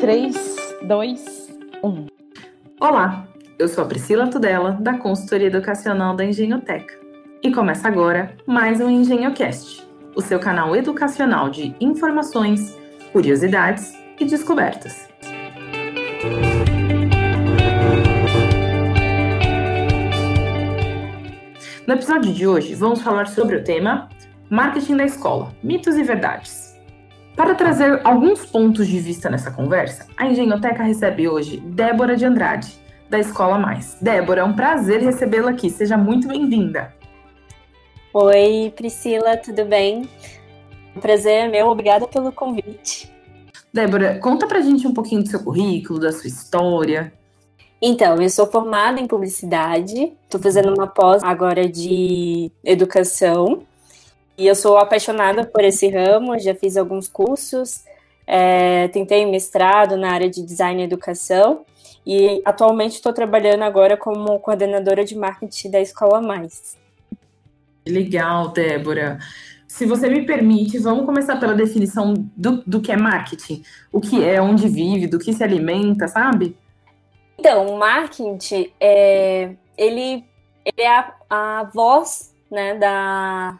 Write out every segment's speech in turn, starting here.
3, 2, 1. Olá, eu sou a Priscila Tudela, da Consultoria Educacional da Engenhoteca. E começa agora mais um EngenhoCast, o seu canal educacional de informações, curiosidades e descobertas. No episódio de hoje, vamos falar sobre o tema Marketing da Escola, mitos e verdades. Para trazer alguns pontos de vista nessa conversa, a Engenhoteca recebe hoje Débora de Andrade, da Escola Mais. Débora, é um prazer recebê-la aqui. Seja muito bem-vinda. Oi, Priscila, tudo bem? Um prazer é meu, obrigada pelo convite. Débora, conta pra gente um pouquinho do seu currículo, da sua história. Então, eu sou formada em publicidade, estou fazendo uma pós agora de educação e eu sou apaixonada por esse ramo, já fiz alguns cursos, é, tentei mestrado na área de design e educação e atualmente estou trabalhando agora como coordenadora de marketing da Escola Mais. Legal, Débora. Se você me permite, vamos começar pela definição do, do que é marketing. O que é, onde vive, do que se alimenta, sabe? Então, o marketing, é, ele, ele é a, a voz né, da,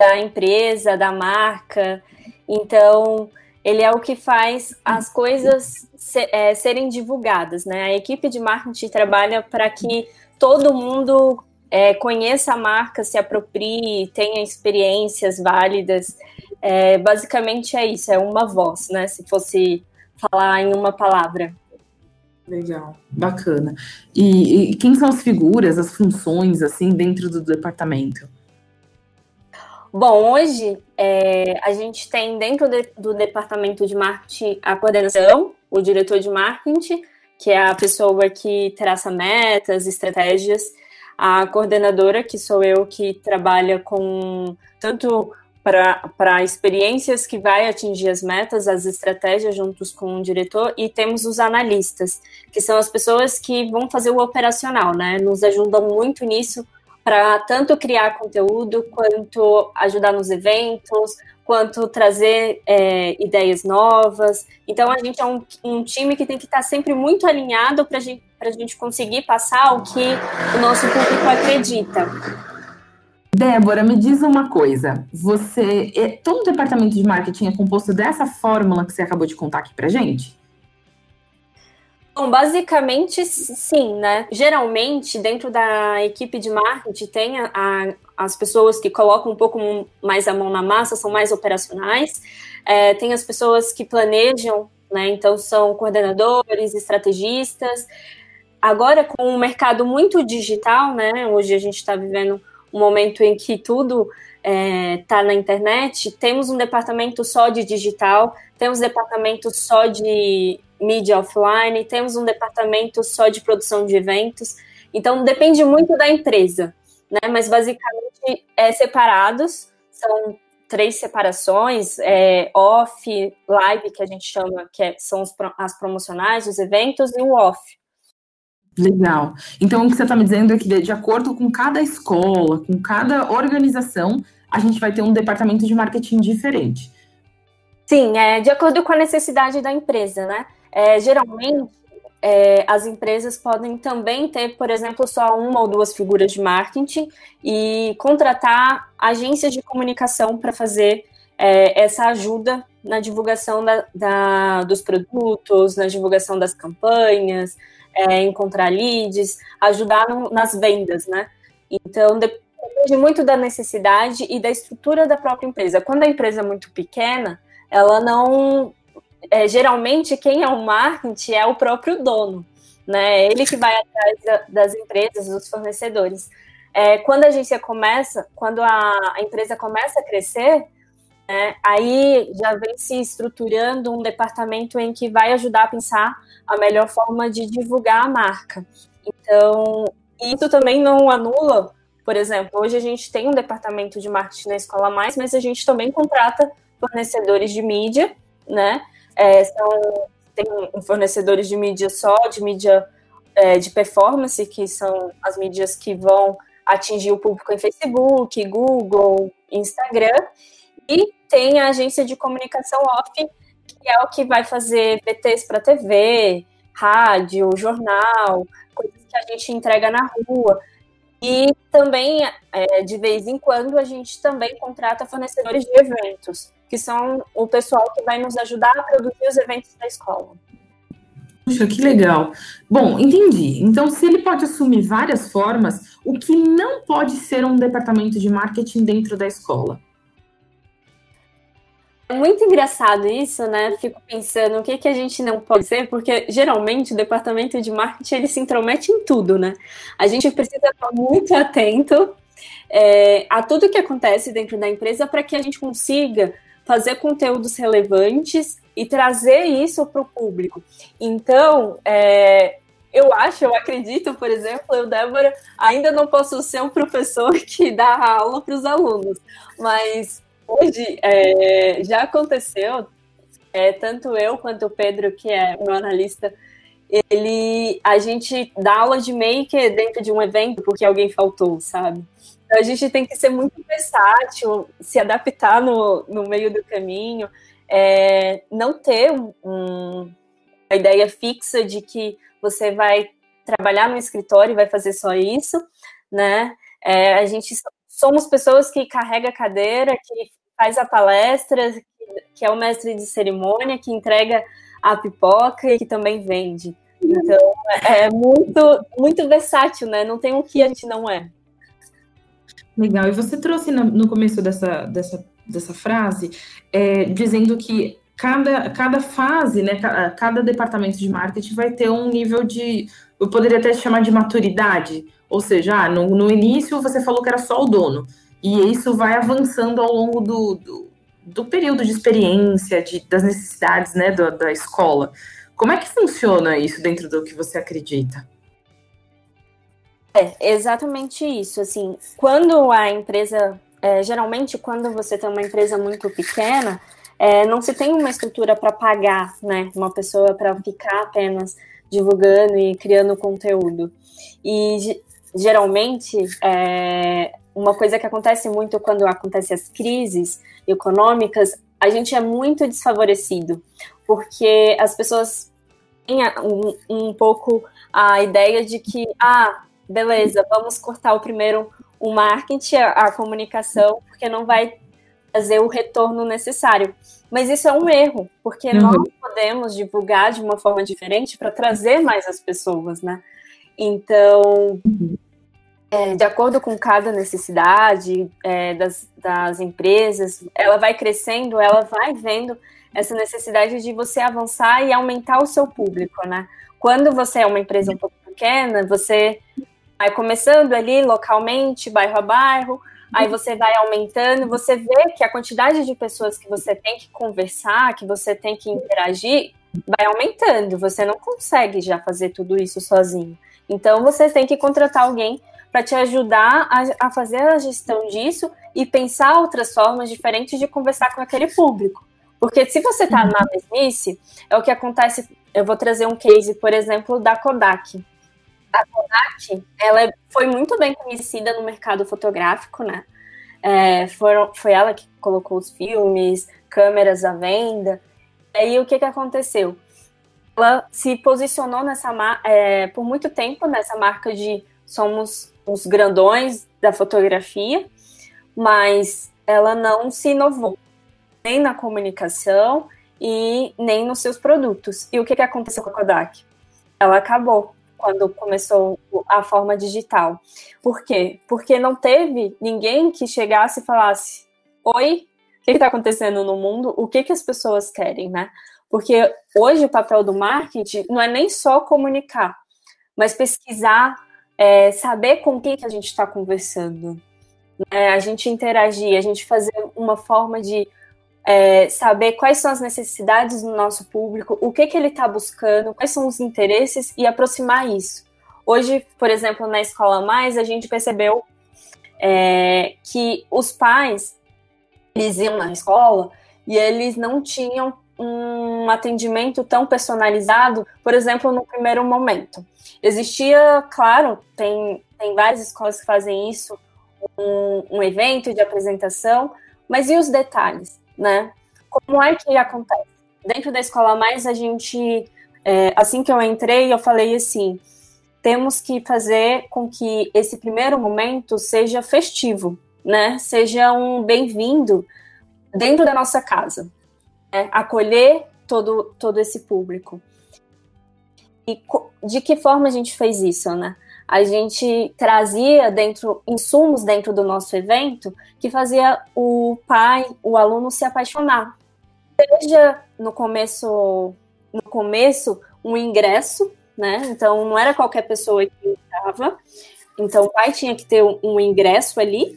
da empresa, da marca. Então, ele é o que faz as coisas é, serem divulgadas, né? A equipe de marketing trabalha para que todo mundo é, conheça a marca, se aproprie, tenha experiências válidas. É, basicamente é isso, é uma voz, né? Se fosse falar em uma palavra. Legal, bacana. E, e quem são as figuras, as funções, assim, dentro do departamento? Bom, hoje é, a gente tem dentro de, do departamento de marketing a coordenação, o diretor de marketing, que é a pessoa que traça metas, estratégias, a coordenadora, que sou eu, que trabalha com tanto para experiências que vai atingir as metas, as estratégias juntos com o diretor, e temos os analistas, que são as pessoas que vão fazer o operacional, né? Nos ajudam muito nisso para tanto criar conteúdo, quanto ajudar nos eventos, quanto trazer é, ideias novas. Então, a gente é um, um, time que tem que estar sempre muito alinhado para gente, a gente conseguir passar o que o nosso público acredita. Débora, me diz uma coisa. Você, é, todo o departamento de marketing é composto dessa fórmula que você acabou de contar aqui para gente? Bom, basicamente sim, né? Geralmente, dentro da equipe de marketing, tem a, a, as pessoas que colocam um pouco mais a mão na massa, são mais operacionais, é, tem as pessoas que planejam, né? Então, são coordenadores, estrategistas. Agora, com o um mercado muito digital, né? Hoje a gente está vivendo um momento em que tudo está é, tá na internet, temos um departamento só de digital, temos departamento só de mídia offline, temos um departamento só de produção de eventos. Então depende muito da empresa, né? Mas basicamente é separados, são três separações, é, off, live, que a gente chama, que é, são os, as promocionais, os eventos, e o off. Legal. Então, o que você está me dizendo é que, de acordo com cada escola, com cada organização, a gente vai ter um departamento de marketing diferente. Sim, é de acordo com a necessidade da empresa, né? É, geralmente, é, as empresas podem também ter, por exemplo, só uma ou duas figuras de marketing e contratar agências de comunicação para fazer é, essa ajuda na divulgação da, da, dos produtos, na divulgação das campanhas, é, encontrar leads, ajudar no, nas vendas, né? Então, depende muito da necessidade e da estrutura da própria empresa. Quando a empresa é muito pequena, ela não é, geralmente quem é o marketing é o próprio dono, né? Ele que vai atrás da, das empresas, dos fornecedores. É, quando a agência começa, quando a, a empresa começa a crescer, né, aí já vem se estruturando um departamento em que vai ajudar a pensar a melhor forma de divulgar a marca. Então, isso também não anula, por exemplo, hoje a gente tem um departamento de marketing na Escola Mais, mas a gente também contrata fornecedores de mídia, né? É, são, tem fornecedores de mídia só, de mídia é, de performance, que são as mídias que vão atingir o público em Facebook, Google, Instagram, e tem a agência de comunicação off, que é o que vai fazer VTs para TV, rádio, jornal, coisas que a gente entrega na rua. E também, é, de vez em quando, a gente também contrata fornecedores de eventos, que são o pessoal que vai nos ajudar a produzir os eventos da escola. Puxa, que legal. Bom, entendi. Então, se ele pode assumir várias formas, o que não pode ser um departamento de marketing dentro da escola? É muito engraçado isso, né? Fico pensando o que, que a gente não pode ser, porque geralmente o departamento de marketing ele se intromete em tudo, né? A gente precisa estar muito atento é, a tudo que acontece dentro da empresa para que a gente consiga fazer conteúdos relevantes e trazer isso para o público. Então, é, eu acho, eu acredito, por exemplo, eu, Débora, ainda não posso ser um professor que dá aula para os alunos, mas hoje é, já aconteceu, é, tanto eu quanto o Pedro, que é meu analista, ele, a gente dá aula de make dentro de um evento porque alguém faltou, sabe? Então a gente tem que ser muito versátil, se adaptar no, no meio do caminho, é, não ter um, uma ideia fixa de que você vai trabalhar no escritório e vai fazer só isso, né? É, a gente somos pessoas que carrega a cadeira, que faz a palestra, que é o mestre de cerimônia, que entrega a pipoca e que também vende. Então, é muito, muito versátil, né? Não tem o que a gente não é. Legal. E você trouxe no começo dessa, dessa, dessa frase, é, dizendo que cada, cada fase, né, cada departamento de marketing vai ter um nível de, eu poderia até chamar de maturidade, ou seja, ah, no, no início você falou que era só o dono, e isso vai avançando ao longo do, do, do período de experiência, de, das necessidades né, da, da escola. Como é que funciona isso dentro do que você acredita? É exatamente isso. Assim, quando a empresa, é, geralmente, quando você tem uma empresa muito pequena, é, não se tem uma estrutura para pagar, né, uma pessoa para ficar apenas divulgando e criando conteúdo. E geralmente é, uma coisa que acontece muito quando acontecem as crises econômicas, a gente é muito desfavorecido, porque as pessoas têm um, um pouco a ideia de que, ah, beleza, vamos cortar o primeiro o marketing, a, a comunicação, porque não vai fazer o retorno necessário. Mas isso é um erro, porque uhum. nós podemos divulgar de uma forma diferente para trazer mais as pessoas, né? Então, é, de acordo com cada necessidade é, das, das empresas, ela vai crescendo, ela vai vendo essa necessidade de você avançar e aumentar o seu público, né? Quando você é uma empresa um pouco pequena, você vai começando ali localmente, bairro a bairro, aí você vai aumentando, você vê que a quantidade de pessoas que você tem que conversar, que você tem que interagir, vai aumentando. Você não consegue já fazer tudo isso sozinho. Então você tem que contratar alguém para te ajudar a, a, fazer a gestão disso e pensar outras formas diferentes de conversar com aquele público. Porque se você está na mesmice, é o que acontece. Eu vou trazer um case, por exemplo, da Kodak. A Kodak, ela foi muito bem conhecida no mercado fotográfico, né? É, foram, foi ela que colocou os filmes, câmeras à venda. E aí o que, que aconteceu? Ela se posicionou nessa é, por muito tempo nessa marca de somos os grandões da fotografia, mas ela não se inovou nem na comunicação e nem nos seus produtos. E o que, que aconteceu com a Kodak? Ela acabou quando começou a forma digital. Por quê? Porque não teve ninguém que chegasse e falasse: Oi, o que está acontecendo no mundo? O que, que as pessoas querem, né? Porque hoje o papel do marketing não é nem só comunicar, mas pesquisar, é, saber com quem que a gente está conversando, né? a gente interagir, a gente fazer uma forma de é, saber quais são as necessidades do nosso público, o que, que ele está buscando, quais são os interesses e aproximar isso. Hoje, por exemplo, na Escola Mais, a gente percebeu é, que os pais, eles iam na escola e eles não tinham um atendimento tão personalizado, por exemplo, no primeiro momento. Existia, claro, tem, tem várias escolas que fazem isso, um, um evento de apresentação, mas e os detalhes, né? Como é que acontece? dentro da Escola Mais, a gente, é, assim que eu entrei, eu falei assim, temos que fazer com que esse primeiro momento seja festivo, né? Seja um bem-vindo dentro da nossa casa, né? acolher todo, todo esse público. E de que forma a gente fez isso, né? A gente trazia dentro insumos dentro do nosso evento que fazia o pai, o aluno se apaixonar. Seja no começo, no começo um ingresso, né? Então não era qualquer pessoa que entrava. Então o pai tinha que ter um, ingresso ali.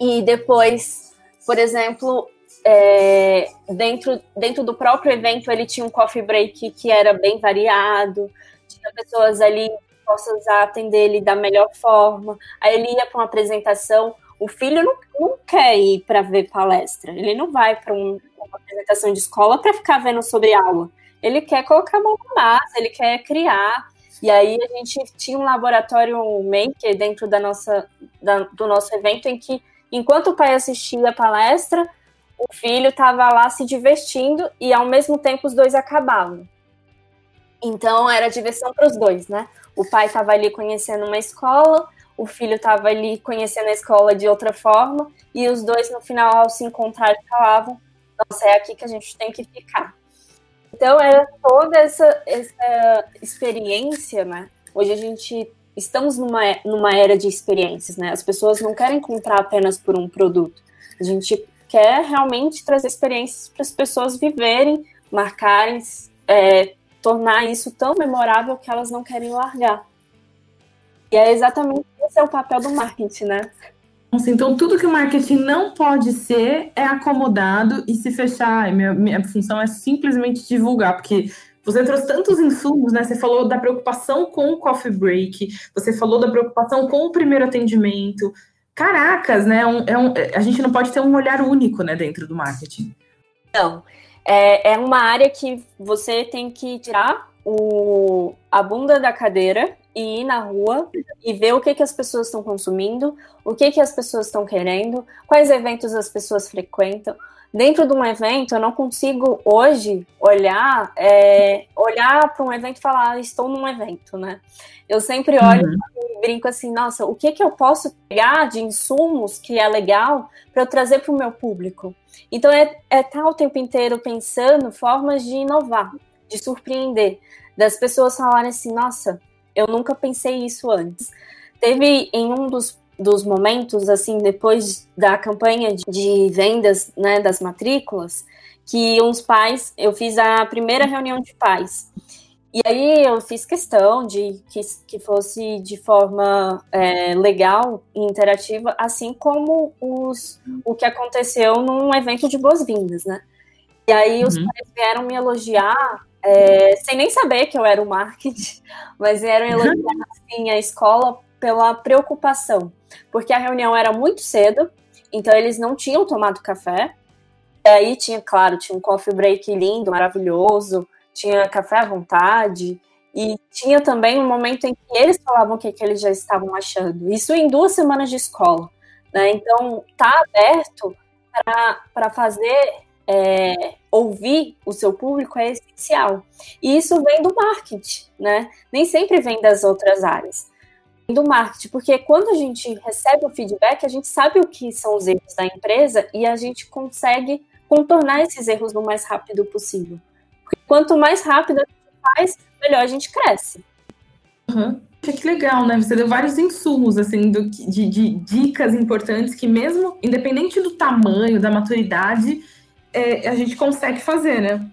E depois, por exemplo, é, dentro, dentro do próprio evento ele tinha um coffee break que era bem variado, tinha pessoas ali dispostas a atender ele da melhor forma. Aí ele ia para uma apresentação. O filho não, não quer ir para ver palestra, ele não vai para um, uma apresentação de escola para ficar vendo sobre aula. Ele quer colocar a mão na massa, ele quer criar. E aí a gente tinha um laboratório maker dentro da nossa, da, do nosso evento em que, enquanto o pai assistia a palestra, o filho estava lá se divertindo e ao mesmo tempo os dois acabavam. Então era diversão para os dois, né? O pai estava ali conhecendo uma escola, o filho estava ali conhecendo a escola de outra forma, e os dois no final, ao se encontrar, falavam: Nossa, é aqui que a gente tem que ficar. Então era toda essa, essa experiência, né? Hoje a gente estamos numa, numa era de experiências, né? As pessoas não querem comprar apenas por um produto. A gente quer realmente trazer experiências para as pessoas viverem, marcarem, é, tornar isso tão memorável que elas não querem largar. E é exatamente esse é o papel do marketing, né? Nossa, então tudo que o marketing não pode ser é acomodado e se fechar. Minha, minha função é simplesmente divulgar, porque você trouxe tantos insumos, né? Você falou da preocupação com o coffee break, você falou da preocupação com o primeiro atendimento, caracas, né? Um, é um, a gente não pode ter um olhar único, né, dentro do marketing. Não. É, é uma área que você tem que tirar o, a bunda da cadeira e ir na rua e ver o que, que as pessoas estão consumindo, o que, que as pessoas estão querendo, quais eventos as pessoas frequentam. Dentro de um evento, eu não consigo hoje olhar é, olhar para um evento e falar, ah, estou num evento, né? Eu sempre olho uhum. e brinco assim, nossa, o que, que eu posso pegar de insumos que é legal para eu trazer para o meu público? Então é estar é tá o tempo inteiro pensando formas de inovar, de surpreender, das pessoas falarem assim, nossa, eu nunca pensei isso antes. Teve em um dos, dos momentos, assim, depois da campanha de, vendas, né, das matrículas, que uns pais, eu fiz a primeira reunião de pais. E aí eu fiz questão de que, que fosse de forma é, legal e interativa, assim como os, o que aconteceu num evento de boas-vindas, né? E aí os uhum. pais vieram me elogiar, é, sem nem saber que eu era o marketing, mas vieram elogiar assim, a escola pela preocupação, porque a reunião era muito cedo, então eles não tinham tomado café. E aí tinha, claro, tinha um coffee break lindo, maravilhoso, tinha café à vontade, e tinha também um momento em que eles falavam o que, que eles já estavam achando. Isso em duas semanas de escola. Né? Então, tá aberto para fazer é, ouvir o seu público é essencial. E isso vem do marketing, né? Nem sempre vem das outras áreas. Do marketing, porque quando a gente recebe o feedback, a gente sabe o que são os erros da empresa e a gente consegue contornar esses erros o mais rápido possível. Quanto mais rápido a gente faz, melhor a gente cresce. Uhum. Que legal, né? Você deu vários insumos, assim, do, de, de, dicas importantes que mesmo, independente do tamanho, da maturidade, é, a gente consegue fazer, né?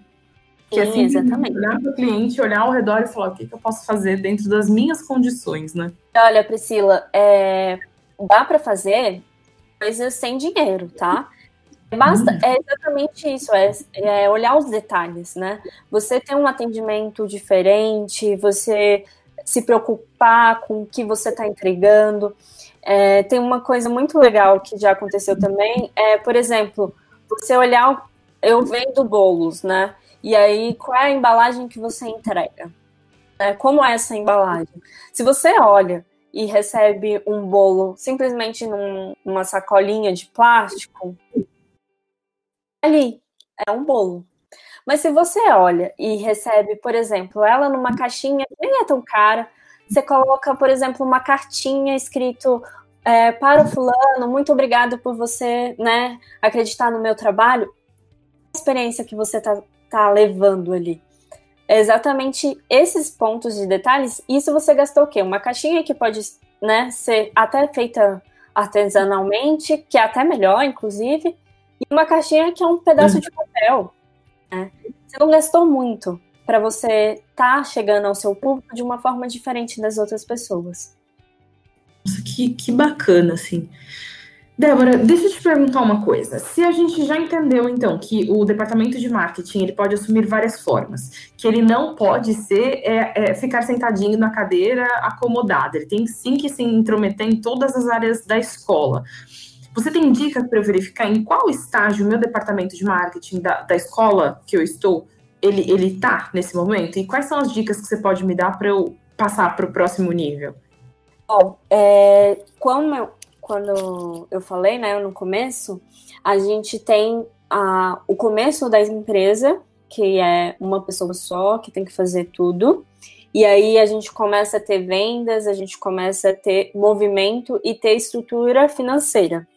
Que Sim, assim, exatamente. olhar para o cliente, olhar ao redor e falar o que, que, eu posso fazer dentro das minhas condições, né? Olha, Priscila, é, dá para fazer coisas sem dinheiro, tá? Basta, hum. é exatamente isso, é, é, olhar os detalhes, né? Você ter um atendimento diferente, você se preocupar com o que você está entregando. É, tem uma coisa muito legal que já aconteceu também, é, por exemplo, você olhar, eu vendo bolos, né? E aí, qual é a embalagem que você entrega? É, como é essa embalagem? Se você olha e recebe um bolo simplesmente num, numa sacolinha de plástico, ali, é um bolo. Mas se você olha e recebe, por exemplo, ela numa caixinha que nem é tão cara, você coloca, por exemplo, uma cartinha escrito é, para o fulano, muito obrigado por você, né, acreditar no meu trabalho. A experiência que você tá, tá levando ali. É exatamente esses pontos de detalhes. Isso você gastou o quê? Uma caixinha que pode, né, ser até feita artesanalmente, que é até melhor, inclusive, e uma caixinha que é um pedaço uhum. de papel. Né? Você não gastou muito para você estar tá chegando ao seu público de uma forma diferente das outras pessoas. Nossa, que, que bacana, assim. Débora, deixa eu te perguntar uma coisa. Se a gente já entendeu, então, que o departamento de marketing ele pode assumir várias formas, que ele não pode ser é, é, ficar sentadinho na cadeira acomodado, ele tem sim que se intrometer em todas as áreas da escola. Você tem dicas para eu verificar em qual estágio o meu departamento de marketing da, da escola que eu estou, ele ele está nesse momento? E quais são as dicas que você pode me dar para eu passar para o próximo nível? Bom, é, como eu, quando eu falei, né, no começo, a gente tem a, o começo da empresa, que é uma pessoa só, que tem que fazer tudo. E aí a gente começa a ter vendas, a gente começa a ter movimento e ter estrutura financeira.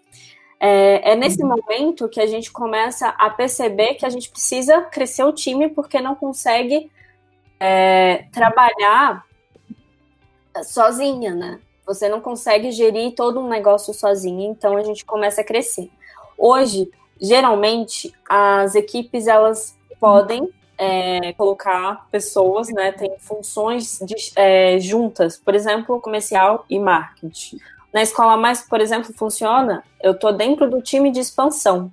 É, é, nesse uhum. momento que a gente começa a perceber que a gente precisa crescer o time porque não consegue é, trabalhar sozinha, né? Você não consegue gerir todo um negócio sozinho, então a gente começa a crescer. Hoje, geralmente, as equipes elas podem é, colocar pessoas, né? Tem funções de, é, juntas, por exemplo, comercial e marketing. Na escola mais, por exemplo, funciona. Eu estou dentro do time de expansão,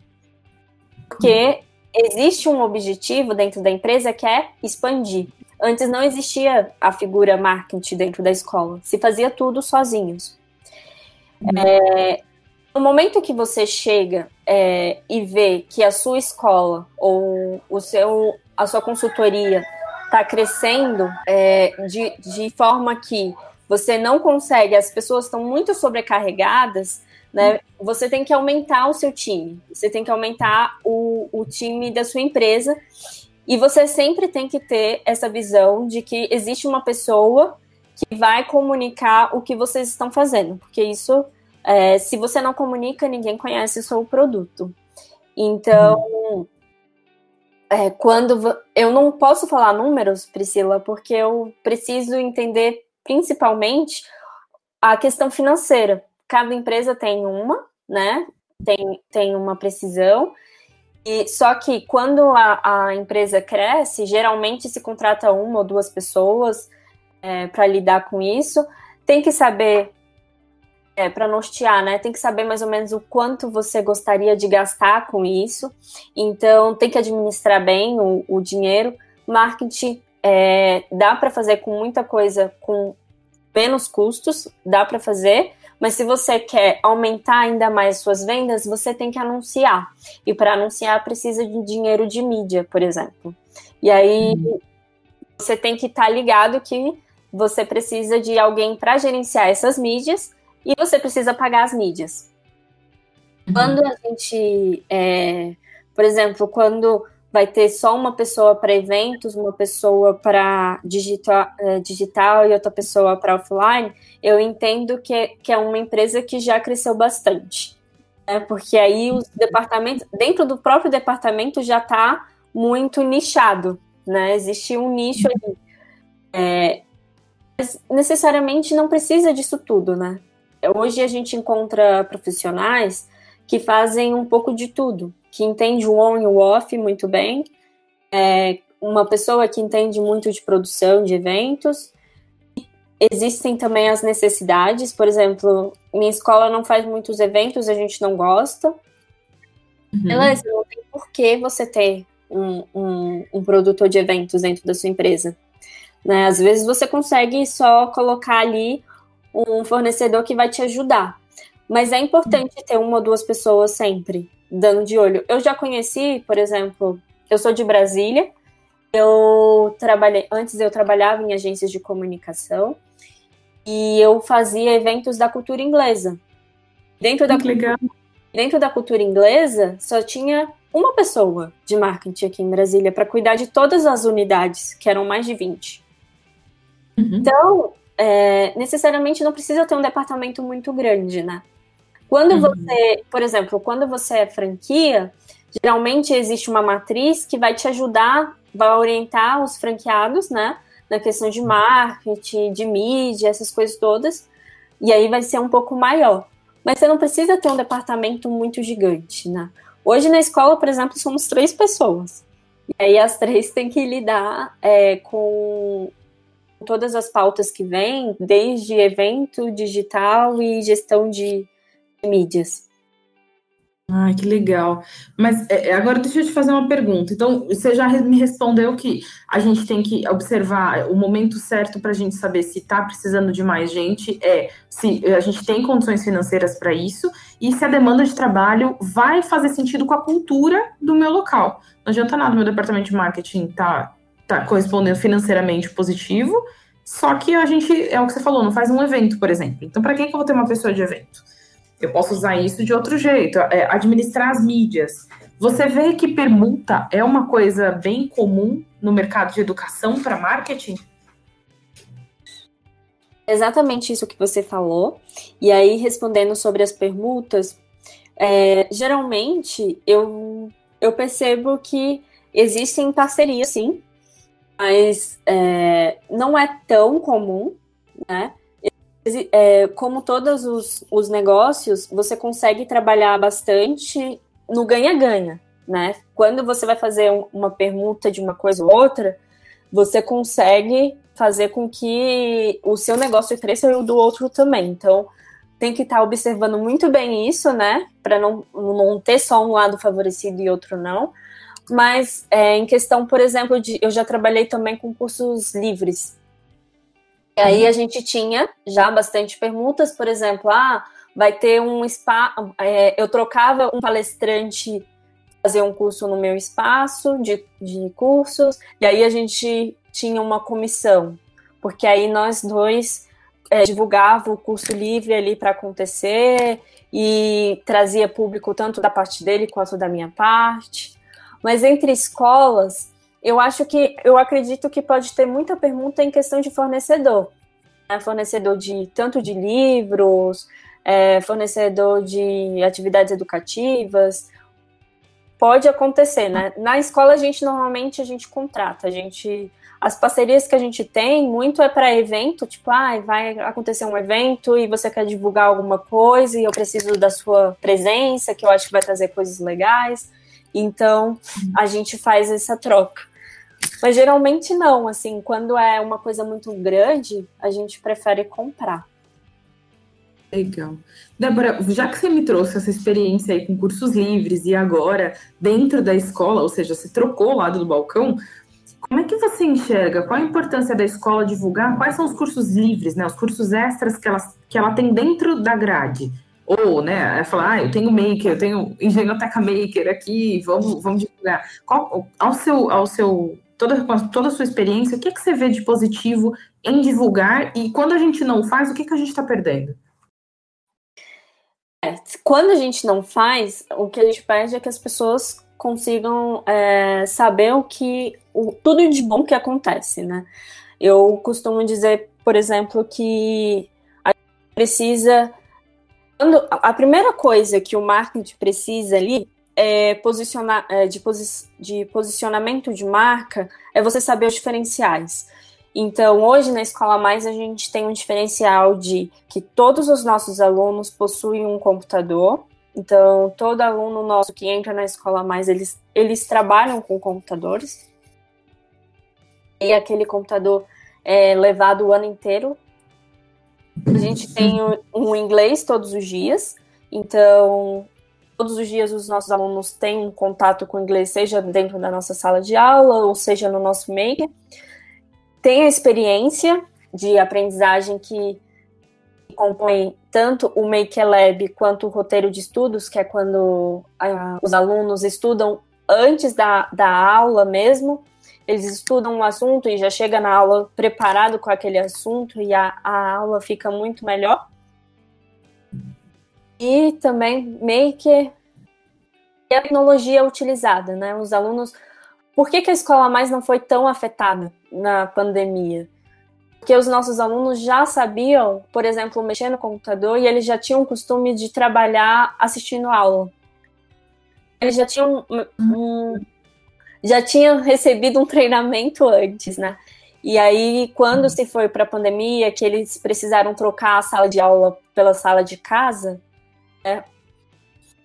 porque existe um objetivo dentro da empresa que é expandir. Antes não existia a figura marketing dentro da escola, se fazia tudo sozinhos. É, no momento que você chega é, e vê que a sua escola ou o seu, a sua consultoria está crescendo é, de, de forma que você não consegue, as pessoas estão muito sobrecarregadas, né? Você tem que aumentar o seu time, você tem que aumentar o, o time da sua empresa e você sempre tem que ter essa visão de que existe uma pessoa que vai comunicar o que vocês estão fazendo, porque isso, é, se você não comunica, ninguém conhece o seu produto. Então, uhum. é, quando eu não posso falar números, Priscila, porque eu preciso entender principalmente a questão financeira. Cada empresa tem uma, né? Tem, tem uma precisão. E, só que quando a, a empresa cresce, geralmente se contrata uma ou duas pessoas é, para lidar com isso. Tem que saber, é, para nortear, né? Tem que saber mais ou menos o quanto você gostaria de gastar com isso. Então, tem que administrar bem o, o dinheiro. Marketing é, dá para fazer com muita coisa com menos custos, dá para fazer, mas se você quer aumentar ainda mais suas vendas, você tem que anunciar. E para anunciar precisa de dinheiro de mídia, por exemplo. E aí uhum. você tem que estar tá ligado que você precisa de alguém para gerenciar essas mídias e você precisa pagar as mídias. Uhum. Quando a gente, é, por exemplo, quando vai ter só uma pessoa para eventos, uma pessoa para digital, uh, digital e outra pessoa para offline, eu entendo que, que é uma empresa que já cresceu bastante. Né? Porque aí os departamentos, dentro do próprio departamento já está muito nichado, né? Existe um nicho ali. É, mas necessariamente não precisa disso tudo, né? Hoje a gente encontra profissionais que fazem um pouco de tudo que entende o on e o off muito bem, é uma pessoa que entende muito de produção de eventos. Existem também as necessidades, por exemplo, minha escola não faz muitos eventos, a gente não gosta. Uhum. Beleza, não tem por que você ter um, um, um produtor de eventos dentro da sua empresa. Né? Às vezes você consegue só colocar ali um fornecedor que vai te ajudar. Mas é importante ter uma ou duas pessoas sempre dando de olho. Eu já conheci, por exemplo, eu sou de Brasília. Eu trabalhei antes eu trabalhava em agências de comunicação e eu fazia eventos da cultura inglesa. Dentro da legal. Dentro da cultura inglesa, só tinha uma pessoa de marketing aqui em Brasília para cuidar de todas as unidades, que eram mais de 20. Uhum. Então, é, necessariamente não precisa ter um departamento muito grande, né? Quando uhum. você, por exemplo, quando você é franquia, geralmente existe uma matriz que vai te ajudar, vai orientar os franqueados, né? Na questão de marketing, de mídia, essas coisas todas. E aí vai ser um pouco maior. Mas você não precisa ter um departamento muito gigante, né? Hoje na escola, por exemplo, somos três pessoas. E aí as três têm que lidar é, com todas as pautas que vêm, desde evento digital e gestão de mídias. Ai, que legal. Mas é, é, agora deixa eu te fazer uma pergunta. Então, você já me respondeu que a gente tem que observar o momento certo para a gente saber se está precisando de mais gente, é se a gente tem condições financeiras para isso e se a demanda de trabalho vai fazer sentido com a cultura do meu local. Não adianta nada meu departamento de marketing tá, tá correspondendo financeiramente positivo, só que a gente, é o que você falou, não faz um evento, por exemplo. Então, para quem que eu vou ter uma pessoa de evento? Eu posso usar isso de outro jeito, é, administrar as mídias. Você vê que permuta é uma coisa bem comum no mercado de educação para marketing? Exatamente isso que você falou. E aí, respondendo sobre as permutas, é, geralmente eu, eu percebo que existem parcerias, sim, mas é, não é tão comum, né? É, como todos os, os negócios, você consegue trabalhar bastante no ganha-ganha, né? Quando você vai fazer um, uma permuta de uma coisa ou outra, você consegue fazer com que o seu negócio cresça e o do outro também. Então, tem que estar tá observando muito bem isso, né? Para não, não ter só um lado favorecido e outro não. Mas é, em questão, por exemplo, de eu já trabalhei também com cursos livres. E aí a gente tinha já bastante permutas, por exemplo, ah, vai ter um espaço. É, eu trocava um palestrante fazer um curso no meu espaço de, de cursos, e aí a gente tinha uma comissão, porque aí nós dois é, divulgava o curso livre ali para acontecer e trazia público tanto da parte dele quanto da minha parte. Mas entre escolas, eu acho que eu acredito que pode ter muita pergunta em questão de fornecedor. É fornecedor de tanto de livros, é, fornecedor de atividades educativas. Pode acontecer, né? Na escola a gente normalmente a gente contrata, a gente as parcerias que a gente tem muito é para evento, tipo, ah, vai acontecer um evento e você quer divulgar alguma coisa e eu preciso da sua presença, que eu acho que vai trazer coisas legais. Então, a gente faz essa troca. Mas geralmente não, assim, quando é uma coisa muito grande, a gente prefere comprar. Legal. Débora, já que você me trouxe essa experiência aí com cursos livres e agora dentro da escola, ou seja, você trocou o lado do balcão, como é que você enxerga? Qual a importância da escola divulgar? Quais são os cursos livres, né? Os cursos extras que ela, que ela tem dentro da grade? Ou, né, é falar, ah, eu tenho maker, eu tenho engenhoteca maker aqui, vamos, vamos divulgar. Qual, ao seu, ao seu, toda, toda a sua experiência, o que, que você vê de positivo em divulgar e quando a gente não faz, o que, que a gente está perdendo? É, quando a gente não faz, o que a gente perde é que as pessoas consigam é, saber o que, o, tudo de bom que acontece, né? Eu costumo dizer, por exemplo, que a gente precisa quando, a primeira coisa que o marketing precisa ali é posicionar, é, de, posi de posicionamento de marca é você saber os diferenciais. Então, hoje na Escola Mais a gente tem um diferencial de que todos os nossos alunos possuem um computador. Então, todo aluno nosso que entra na Escola Mais, eles, eles trabalham com computadores. E aquele computador é levado o ano inteiro a gente tem um inglês todos os dias, então todos os dias os nossos alunos têm um contato com o inglês, seja dentro da nossa sala de aula ou seja no nosso maker. Tem a experiência de aprendizagem que compõe tanto o Maker Lab quanto o roteiro de estudos, que é quando uh, os alunos estudam antes da, da aula mesmo, eles estudam um assunto e já chega na aula preparado com aquele assunto e a, a aula fica muito melhor. E também Maker e a tecnologia utilizada, né? Os alunos. Por que, que a escola mais não foi tão afetada na pandemia? Porque os nossos alunos já sabiam, por exemplo, mexer no computador e eles já tinham o costume de trabalhar assistindo aula. Eles já tinham um, já tinham recebido um treinamento antes, né? E aí, quando se foi para a pandemia, que eles precisaram trocar a sala de aula pela sala de casa, né,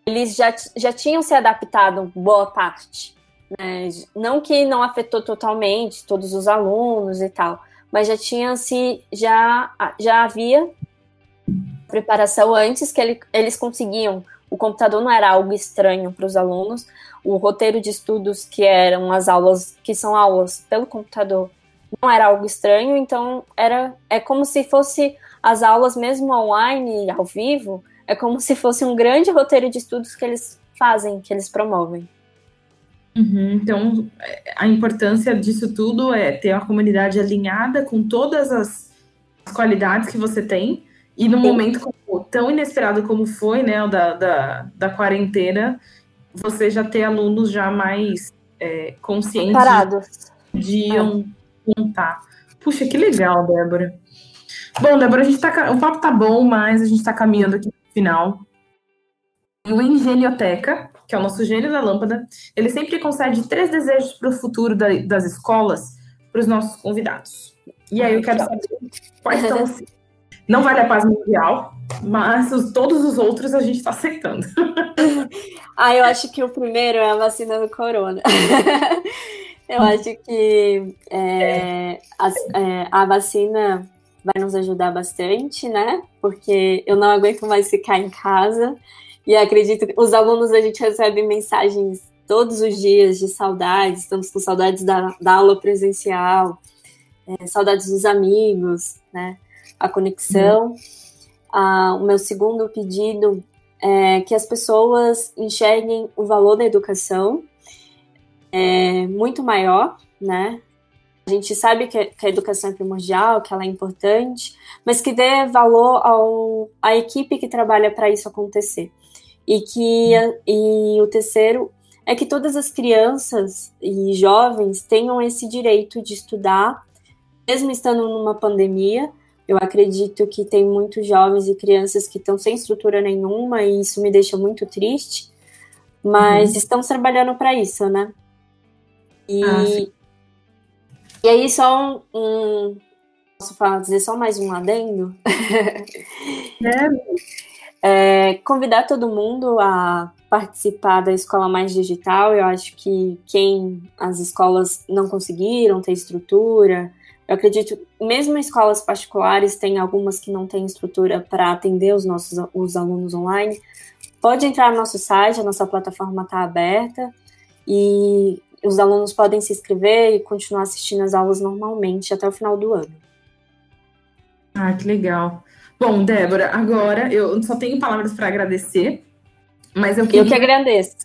eles já, já tinham se adaptado boa parte. Né? Não que não afetou totalmente todos os alunos e tal, mas já tinha se já, já havia preparação antes que ele, eles conseguiam. O computador não era algo estranho para os alunos. O roteiro de estudos que eram as aulas, que são aulas pelo computador, não era algo estranho, então era é como se fosse as aulas mesmo online, ao vivo, é como se fosse um grande roteiro de estudos que eles fazem, que eles promovem. Uhum, então, a importância disso tudo é ter uma comunidade alinhada com todas as qualidades que você tem, e no Sim. momento como, tão inesperado como foi, né, da, da, da quarentena, você já ter alunos já mais é, conscientes Parados. de é contar. Puxa, que legal, Débora. Bom, Débora, a gente tá, o papo tá bom, mas a gente está caminhando aqui final. O Engenhoteca, que é o nosso gênio da lâmpada, ele sempre concede três desejos para o futuro da, das escolas para os nossos convidados. E aí eu quero saber quais são os. Não vale a paz mundial, mas os, todos os outros a gente está aceitando. ah, eu acho que o primeiro é a vacina do corona. Eu acho que é, a, é, a vacina vai nos ajudar bastante, né? Porque eu não aguento mais ficar em casa. E acredito que os alunos a gente recebe mensagens todos os dias de saudades, estamos com saudades da, da aula presencial, é, saudades dos amigos, né? A conexão. Uhum. Ah, o meu segundo pedido é que as pessoas enxerguem o valor da educação é muito maior, né? A gente sabe que, a educação é primordial, que ela é importante, mas que dê valor ao, à equipe que trabalha para isso acontecer. E que e o terceiro é que todas as crianças e jovens tenham esse direito de estudar, mesmo estando numa pandemia. Eu acredito que tem muitos jovens e crianças que estão sem estrutura nenhuma e isso me deixa muito triste, mas uhum. estamos trabalhando para isso, né? E, ah, e aí, só um, um. Posso falar, dizer só mais um adendo? É. é, convidar todo mundo a participar da escola mais digital. Eu acho que quem as escolas não conseguiram ter estrutura, eu acredito, mesmo escolas particulares, tem algumas que não têm estrutura para atender os nossos os alunos online. Pode entrar no nosso site, a nossa plataforma está aberta e os alunos podem se inscrever e continuar assistindo as aulas normalmente até o final do ano. Ah, que legal. Bom, Débora, agora eu só tenho palavras para agradecer, mas eu queria... Eu que agradeço.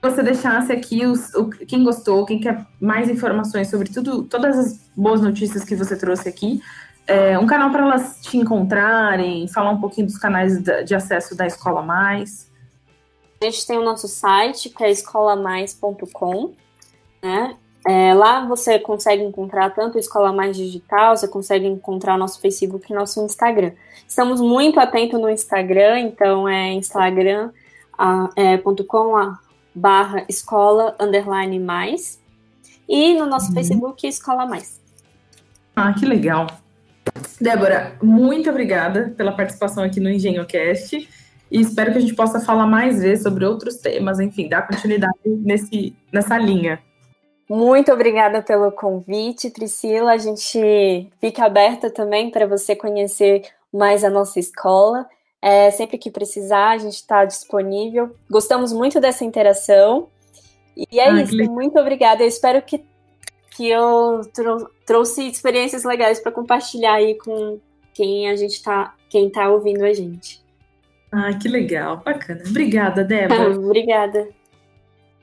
Você deixasse aqui os, o, quem gostou, quem quer mais informações sobre tudo, todas as boas notícias que você trouxe aqui, é, um canal para elas te encontrarem, falar um pouquinho dos canais de acesso da Escola Mais. A gente tem o nosso site, que é escolamais.com, né? É, lá você consegue encontrar tanto a Escola Mais Digital, você consegue encontrar nosso Facebook e nosso Instagram. Estamos muito atentos no Instagram, então é instagram.com é, barra escola underline mais e no nosso uhum. Facebook Escola Mais. Ah, que legal. Débora, muito obrigada pela participação aqui no EngenhoCast e espero que a gente possa falar mais vezes sobre outros temas, enfim, dar continuidade nesse, nessa linha. Muito obrigada pelo convite, Priscila. A gente fica aberta também para você conhecer mais a nossa escola. É, sempre que precisar, a gente está disponível. Gostamos muito dessa interação. E é ah, isso, muito obrigada. Eu espero que, que eu trou trouxe experiências legais para compartilhar aí com quem a gente tá, quem está ouvindo a gente. Ah, que legal, bacana. Obrigada, Débora. obrigada.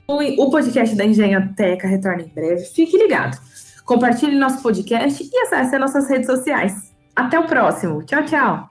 O podcast da Engenhoteca retorna em breve. Fique ligado. Compartilhe nosso podcast e acesse nossas redes sociais. Até o próximo. Tchau, tchau.